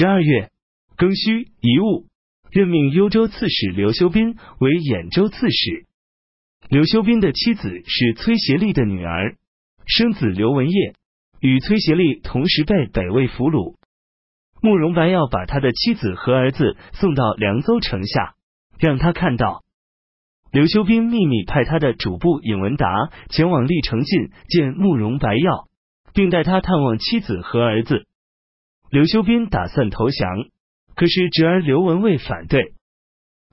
十二月，庚戌乙戊，任命幽州刺史刘修斌为兖州刺史。刘修斌的妻子是崔协力的女儿，生子刘文业，与崔协力同时被北魏俘虏。慕容白要把他的妻子和儿子送到凉州城下，让他看到。刘修斌秘密派他的主簿尹文达前往历城郡见慕容白药，并带他探望妻子和儿子。刘修斌打算投降，可是侄儿刘文蔚反对。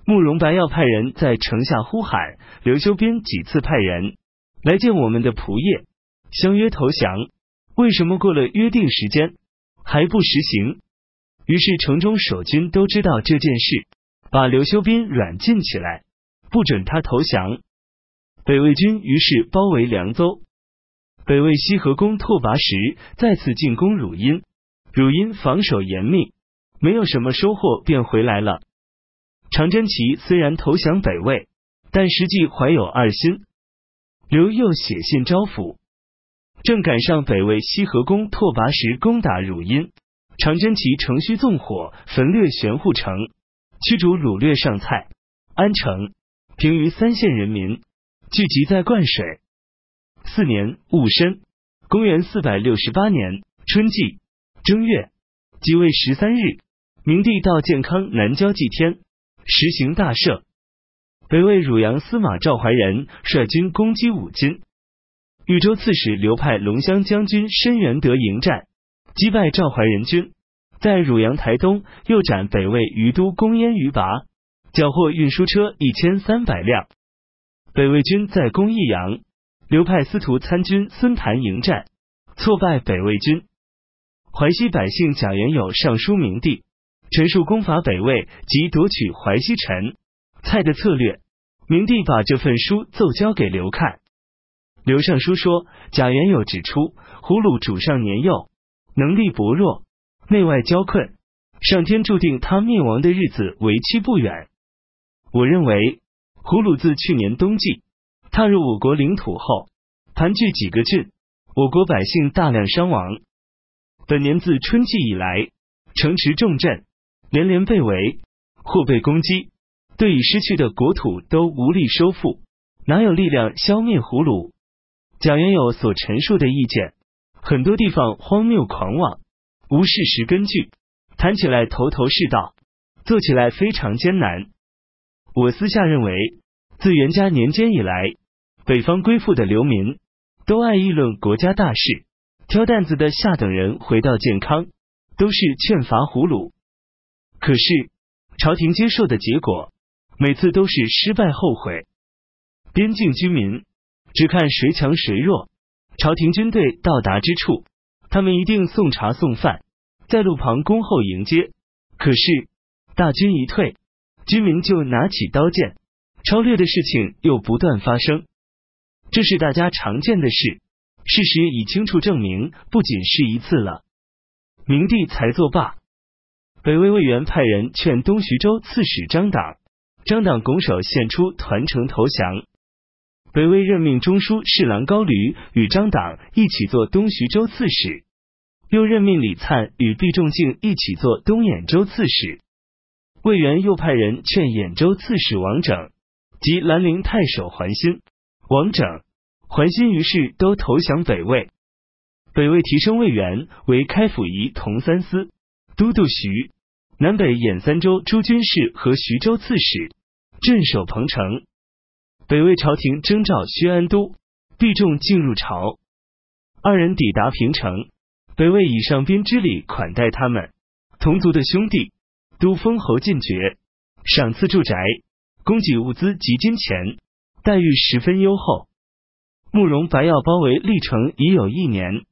慕容白要派人在城下呼喊，刘修斌几次派人来见我们的仆业，相约投降。为什么过了约定时间还不实行？于是城中守军都知道这件事，把刘修斌软禁起来。不准他投降。北魏军于是包围凉州。北魏西河公拓跋实再次进攻汝阴，汝阴防守严密，没有什么收获，便回来了。常真齐虽然投降北魏，但实际怀有二心。刘又写信招抚，正赶上北魏西河公拓跋实攻打汝阴，常真齐乘虚纵火，焚掠玄户城，驱逐掳掠上蔡、安城。平于三县人民聚集在灌水。四年戊申，公元四百六十八年春季正月即位十三日，明帝到建康南郊祭天，实行大赦。北魏汝阳司马赵怀仁率军攻击武金，豫州刺史刘派龙骧将军申元德迎战，击败赵怀仁军，在汝阳台东又斩北魏余都公燕于拔。缴获运输车一千三百辆。北魏军在攻益阳，刘派司徒参军孙谭迎战，挫败北魏军。淮西百姓贾元友上书明帝，陈述攻伐北魏及夺取淮西城蔡的策略。明帝把这份书奏交给刘看。刘尚书说，贾元友指出，胡虏主上年幼，能力薄弱，内外交困，上天注定他灭亡的日子为期不远。我认为，胡虏自去年冬季踏入我国领土后，盘踞几个郡，我国百姓大量伤亡。本年自春季以来，城池重镇连连被围或被攻击，对已失去的国土都无力收复，哪有力量消灭胡虏？贾元友所陈述的意见，很多地方荒谬狂妄，无事实根据，谈起来头头是道，做起来非常艰难。我私下认为，自元嘉年间以来，北方归附的流民都爱议论国家大事，挑担子的下等人回到健康，都是劝伐胡虏。可是朝廷接受的结果，每次都是失败后悔。边境居民只看谁强谁弱，朝廷军队到达之处，他们一定送茶送饭，在路旁恭候迎接。可是大军一退。居民就拿起刀剑，超略的事情又不断发生，这是大家常见的事。事实已清楚证明，不仅是一次了。明帝才作罢，北魏魏源派人劝东徐州刺史张党，张党拱手献出团城投降。北魏任命中书侍郎高驴与张党一起做东徐州刺史，又任命李灿与毕仲敬一起做东兖州刺史。魏源又派人劝兖州刺史王整及兰陵太守桓新、王整、桓新于是都投降北魏。北魏提升魏源为开府仪同三司、都督徐、南北兖三州诸军事和徐州刺史，镇守彭城。北魏朝廷征召薛安都、毕仲进入朝，二人抵达平城，北魏以上宾之礼款待他们，同族的兄弟。都封侯进爵，赏赐住宅，供给物资及金钱，待遇十分优厚。慕容白药包围历城已有一年。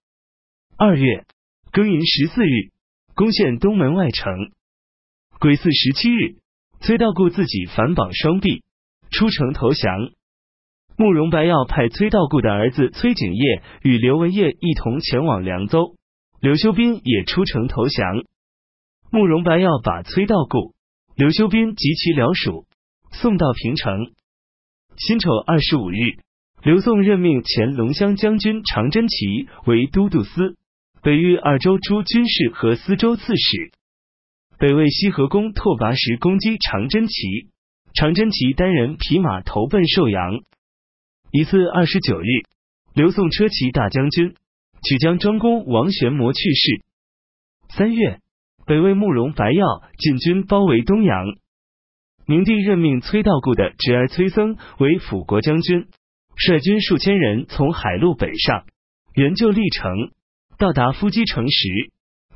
二月庚寅十四日，攻陷东门外城。癸巳十七日，崔道固自己反绑双臂，出城投降。慕容白药派崔道固的儿子崔景业与刘文业一同前往凉州，刘修斌也出城投降。慕容白要把崔道固、刘修斌及其僚属送到平城。辛丑二十五日，刘宋任命前龙骧将军常真齐为都督司、北域二州诸军事和司州刺史。北魏西河公拓跋时攻击长真齐，长真齐单人匹马投奔寿阳。一次二十九日，刘宋车骑大将军曲江庄公王玄谟去世。三月，北魏慕容白曜进军包围东阳。明帝任命崔道固的侄儿崔僧为辅国将军，率军数千人从海路北上，援救历城。到达夫基城时，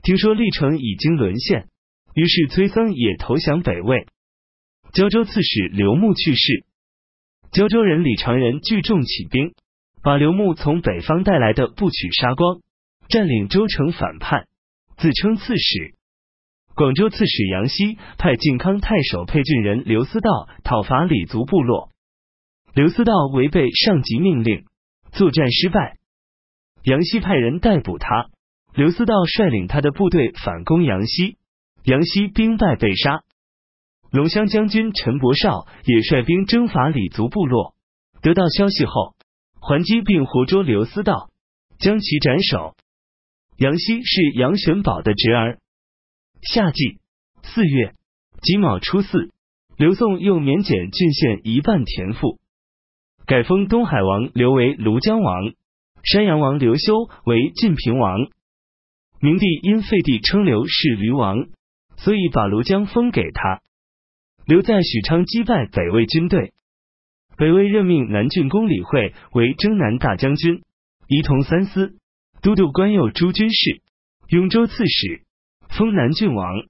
听说历城已经沦陷，于是崔僧也投降北魏。胶州刺史刘牧去世。胶州人李长仁聚众起兵，把刘牧从北方带来的部曲杀光，占领州城反叛，自称刺史。广州刺史杨希派靖康太守沛郡人刘思道讨伐李族部落，刘思道违背上级命令，作战失败。杨希派人逮捕他，刘思道率领他的部队反攻杨希，杨希兵败被杀。龙骧将军陈伯绍也率兵征伐李族部落，得到消息后还击并活捉刘思道，将其斩首。杨希是杨玄宝的侄儿。夏季四月己卯初四，刘宋又免减郡县一半田赋，改封东海王刘为庐江王，山阳王刘修为晋平王。明帝因废帝称刘是驴王，所以把庐江封给他。留在许昌击败北魏军队，北魏任命南郡公李惠为征南大将军，仪同三司，都督关右诸军事，雍州刺史，封南郡王。